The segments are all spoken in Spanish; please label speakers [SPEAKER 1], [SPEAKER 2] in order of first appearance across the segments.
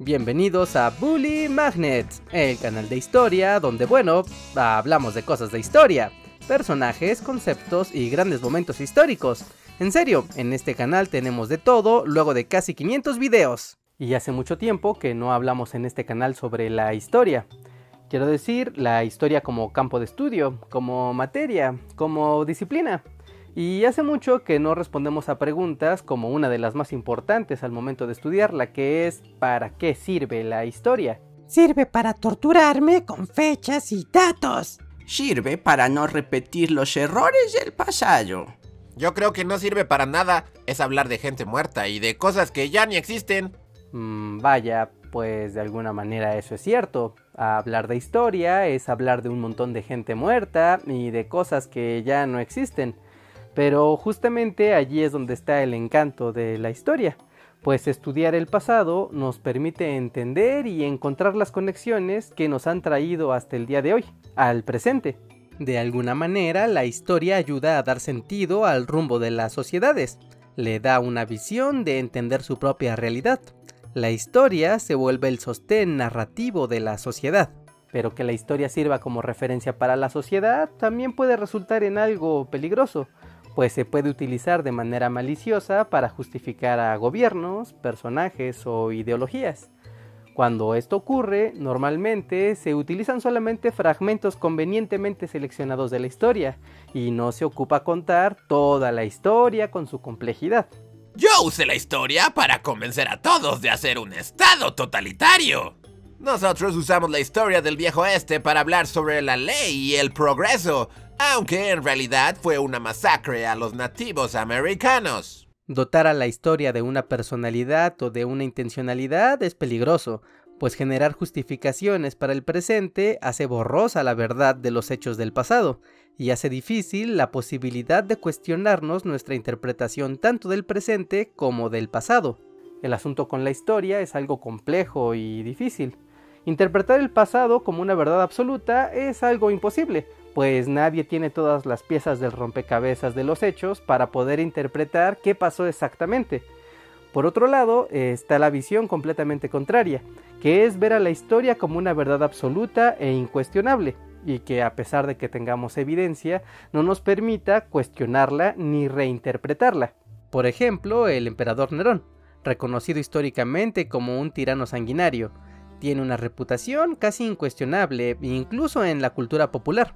[SPEAKER 1] Bienvenidos a Bully Magnets, el canal de historia donde, bueno, hablamos de cosas de historia, personajes, conceptos y grandes momentos históricos. En serio, en este canal tenemos de todo luego de casi 500 videos. Y hace mucho tiempo que no hablamos en este canal sobre la historia. Quiero decir, la historia como campo de estudio, como materia, como disciplina. Y hace mucho que no respondemos a preguntas como una de las más importantes al momento de estudiarla, que es ¿para qué sirve la historia?
[SPEAKER 2] Sirve para torturarme con fechas y datos.
[SPEAKER 3] Sirve para no repetir los errores del pasado.
[SPEAKER 4] Yo creo que no sirve para nada. Es hablar de gente muerta y de cosas que ya ni existen.
[SPEAKER 1] Mm, vaya, pues de alguna manera eso es cierto. Hablar de historia es hablar de un montón de gente muerta y de cosas que ya no existen. Pero justamente allí es donde está el encanto de la historia, pues estudiar el pasado nos permite entender y encontrar las conexiones que nos han traído hasta el día de hoy, al presente. De alguna manera, la historia ayuda a dar sentido al rumbo de las sociedades, le da una visión de entender su propia realidad. La historia se vuelve el sostén narrativo de la sociedad. Pero que la historia sirva como referencia para la sociedad también puede resultar en algo peligroso, pues se puede utilizar de manera maliciosa para justificar a gobiernos, personajes o ideologías. Cuando esto ocurre, normalmente se utilizan solamente fragmentos convenientemente seleccionados de la historia y no se ocupa contar toda la historia con su complejidad.
[SPEAKER 4] Yo usé la historia para convencer a todos de hacer un estado totalitario. Nosotros usamos la historia del viejo este para hablar sobre la ley y el progreso, aunque en realidad fue una masacre a los nativos americanos.
[SPEAKER 1] Dotar a la historia de una personalidad o de una intencionalidad es peligroso, pues generar justificaciones para el presente hace borrosa la verdad de los hechos del pasado, y hace difícil la posibilidad de cuestionarnos nuestra interpretación tanto del presente como del pasado. El asunto con la historia es algo complejo y difícil. Interpretar el pasado como una verdad absoluta es algo imposible, pues nadie tiene todas las piezas del rompecabezas de los hechos para poder interpretar qué pasó exactamente. Por otro lado, está la visión completamente contraria, que es ver a la historia como una verdad absoluta e incuestionable, y que a pesar de que tengamos evidencia, no nos permita cuestionarla ni reinterpretarla. Por ejemplo, el emperador Nerón, reconocido históricamente como un tirano sanguinario, tiene una reputación casi incuestionable, incluso en la cultura popular.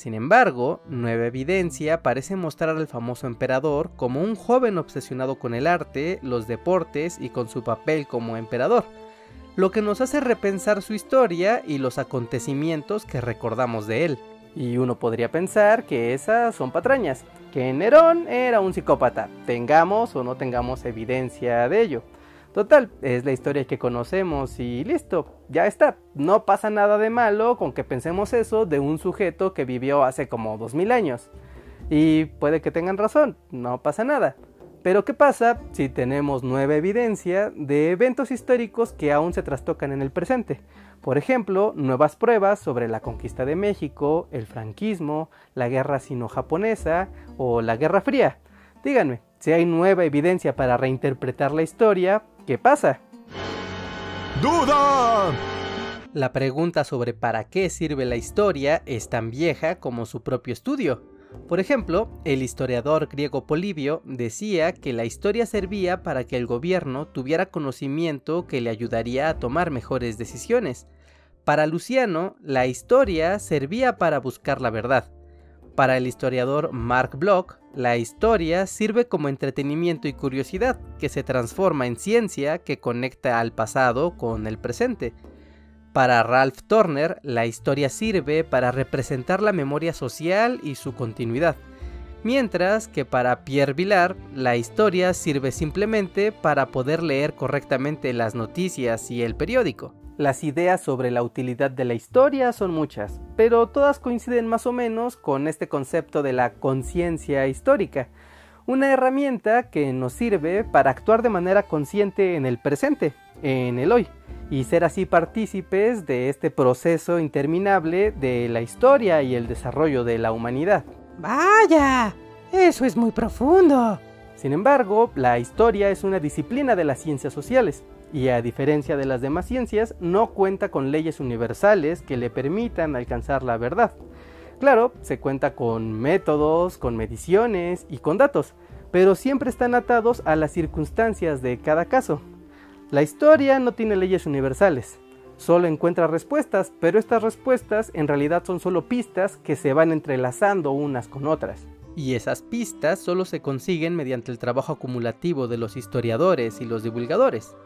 [SPEAKER 1] Sin embargo, Nueva Evidencia parece mostrar al famoso emperador como un joven obsesionado con el arte, los deportes y con su papel como emperador, lo que nos hace repensar su historia y los acontecimientos que recordamos de él. Y uno podría pensar que esas son patrañas, que Nerón era un psicópata, tengamos o no tengamos evidencia de ello. Total, es la historia que conocemos y listo, ya está. No pasa nada de malo con que pensemos eso de un sujeto que vivió hace como 2000 años. Y puede que tengan razón, no pasa nada. Pero ¿qué pasa si tenemos nueva evidencia de eventos históricos que aún se trastocan en el presente? Por ejemplo, nuevas pruebas sobre la conquista de México, el franquismo, la guerra sino-japonesa o la Guerra Fría. Díganme, si hay nueva evidencia para reinterpretar la historia, ¿qué pasa?
[SPEAKER 4] ¡Duda!
[SPEAKER 1] La pregunta sobre para qué sirve la historia es tan vieja como su propio estudio. Por ejemplo, el historiador griego Polibio decía que la historia servía para que el gobierno tuviera conocimiento que le ayudaría a tomar mejores decisiones. Para Luciano, la historia servía para buscar la verdad. Para el historiador Mark Bloch, la historia sirve como entretenimiento y curiosidad, que se transforma en ciencia que conecta al pasado con el presente. Para Ralph Turner, la historia sirve para representar la memoria social y su continuidad, mientras que para Pierre Vilar, la historia sirve simplemente para poder leer correctamente las noticias y el periódico. Las ideas sobre la utilidad de la historia son muchas, pero todas coinciden más o menos con este concepto de la conciencia histórica, una herramienta que nos sirve para actuar de manera consciente en el presente, en el hoy, y ser así partícipes de este proceso interminable de la historia y el desarrollo de la humanidad.
[SPEAKER 2] Vaya, eso es muy profundo.
[SPEAKER 1] Sin embargo, la historia es una disciplina de las ciencias sociales y a diferencia de las demás ciencias, no cuenta con leyes universales que le permitan alcanzar la verdad. Claro, se cuenta con métodos, con mediciones y con datos, pero siempre están atados a las circunstancias de cada caso. La historia no tiene leyes universales, solo encuentra respuestas, pero estas respuestas en realidad son solo pistas que se van entrelazando unas con otras. Y esas pistas solo se consiguen mediante el trabajo acumulativo de los historiadores y los divulgadores.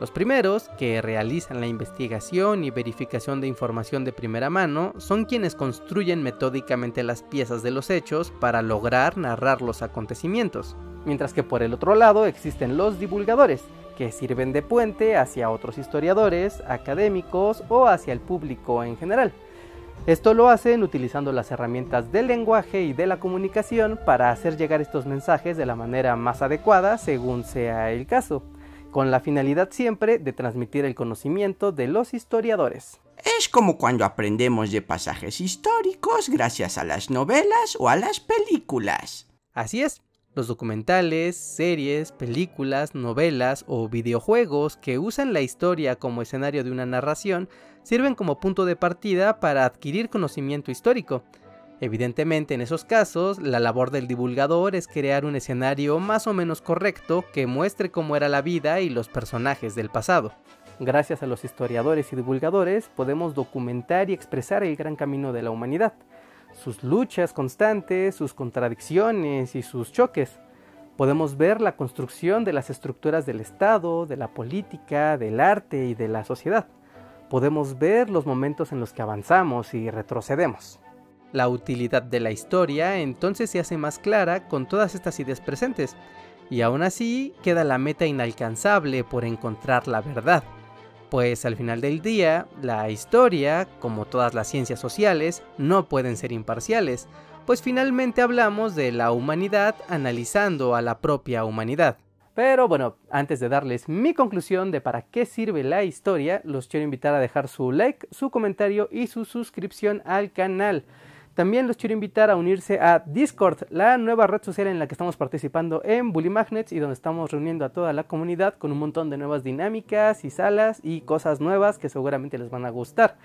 [SPEAKER 1] Los primeros, que realizan la investigación y verificación de información de primera mano, son quienes construyen metódicamente las piezas de los hechos para lograr narrar los acontecimientos. Mientras que por el otro lado existen los divulgadores, que sirven de puente hacia otros historiadores, académicos o hacia el público en general. Esto lo hacen utilizando las herramientas del lenguaje y de la comunicación para hacer llegar estos mensajes de la manera más adecuada según sea el caso con la finalidad siempre de transmitir el conocimiento de los historiadores.
[SPEAKER 3] Es como cuando aprendemos de pasajes históricos gracias a las novelas o a las películas.
[SPEAKER 1] Así es, los documentales, series, películas, novelas o videojuegos que usan la historia como escenario de una narración sirven como punto de partida para adquirir conocimiento histórico, Evidentemente en esos casos, la labor del divulgador es crear un escenario más o menos correcto que muestre cómo era la vida y los personajes del pasado. Gracias a los historiadores y divulgadores podemos documentar y expresar el gran camino de la humanidad, sus luchas constantes, sus contradicciones y sus choques. Podemos ver la construcción de las estructuras del Estado, de la política, del arte y de la sociedad. Podemos ver los momentos en los que avanzamos y retrocedemos. La utilidad de la historia entonces se hace más clara con todas estas ideas presentes, y aún así queda la meta inalcanzable por encontrar la verdad, pues al final del día, la historia, como todas las ciencias sociales, no pueden ser imparciales, pues finalmente hablamos de la humanidad analizando a la propia humanidad. Pero bueno, antes de darles mi conclusión de para qué sirve la historia, los quiero invitar a dejar su like, su comentario y su suscripción al canal. También los quiero invitar a unirse a Discord, la nueva red social en la que estamos participando en Bully Magnets y donde estamos reuniendo a toda la comunidad con un montón de nuevas dinámicas y salas y cosas nuevas que seguramente les van a gustar.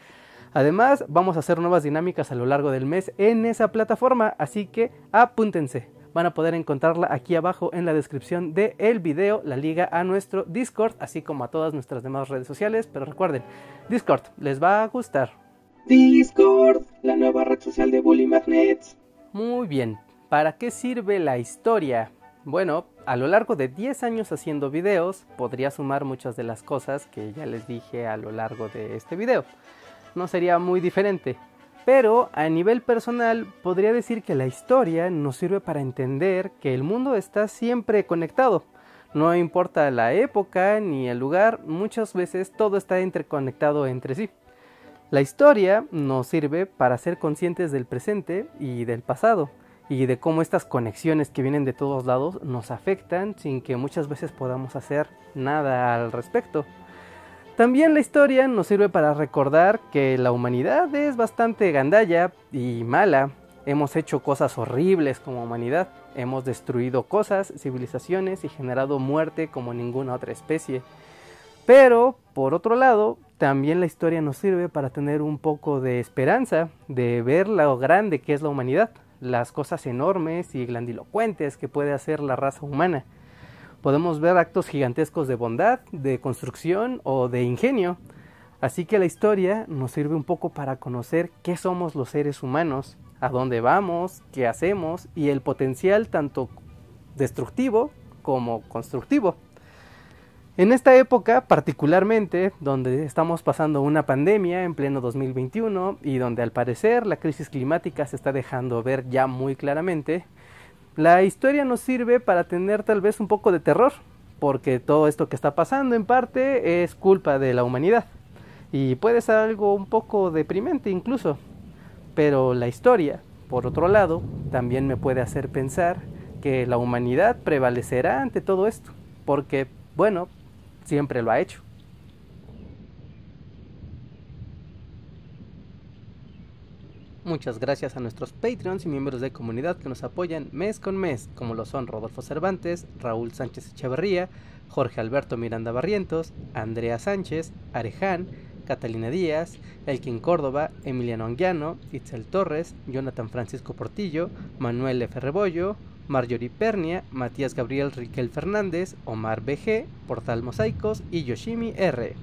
[SPEAKER 1] Además, vamos a hacer nuevas dinámicas a lo largo del mes en esa plataforma, así que apúntense. Van a poder encontrarla aquí abajo en la descripción del el video, la liga a nuestro Discord, así como a todas nuestras demás redes sociales. Pero recuerden, Discord les va a gustar.
[SPEAKER 5] Discord, la nueva red social de Bully Magnets.
[SPEAKER 1] Muy bien, ¿para qué sirve la historia? Bueno, a lo largo de 10 años haciendo videos, podría sumar muchas de las cosas que ya les dije a lo largo de este video. No sería muy diferente. Pero a nivel personal podría decir que la historia nos sirve para entender que el mundo está siempre conectado. No importa la época ni el lugar, muchas veces todo está interconectado entre sí. La historia nos sirve para ser conscientes del presente y del pasado y de cómo estas conexiones que vienen de todos lados nos afectan sin que muchas veces podamos hacer nada al respecto. También la historia nos sirve para recordar que la humanidad es bastante gandalla y mala. Hemos hecho cosas horribles como humanidad, hemos destruido cosas, civilizaciones y generado muerte como ninguna otra especie. Pero, por otro lado, también la historia nos sirve para tener un poco de esperanza, de ver lo grande que es la humanidad, las cosas enormes y grandilocuentes que puede hacer la raza humana. Podemos ver actos gigantescos de bondad, de construcción o de ingenio. Así que la historia nos sirve un poco para conocer qué somos los seres humanos, a dónde vamos, qué hacemos y el potencial tanto destructivo como constructivo. En esta época, particularmente, donde estamos pasando una pandemia en pleno 2021 y donde al parecer la crisis climática se está dejando ver ya muy claramente, la historia nos sirve para tener tal vez un poco de terror, porque todo esto que está pasando en parte es culpa de la humanidad y puede ser algo un poco deprimente incluso. Pero la historia, por otro lado, también me puede hacer pensar que la humanidad prevalecerá ante todo esto, porque, bueno, siempre lo ha hecho. Muchas gracias a nuestros Patreons y miembros de comunidad que nos apoyan mes con mes, como lo son Rodolfo Cervantes, Raúl Sánchez Echeverría, Jorge Alberto Miranda Barrientos, Andrea Sánchez, Areján, Catalina Díaz, Elkin Córdoba, Emiliano Anguiano, Itzel Torres, Jonathan Francisco Portillo, Manuel F. Rebollo, Marjorie Pernia, Matías Gabriel Riquel Fernández, Omar BG, Portal Mosaicos y Yoshimi R.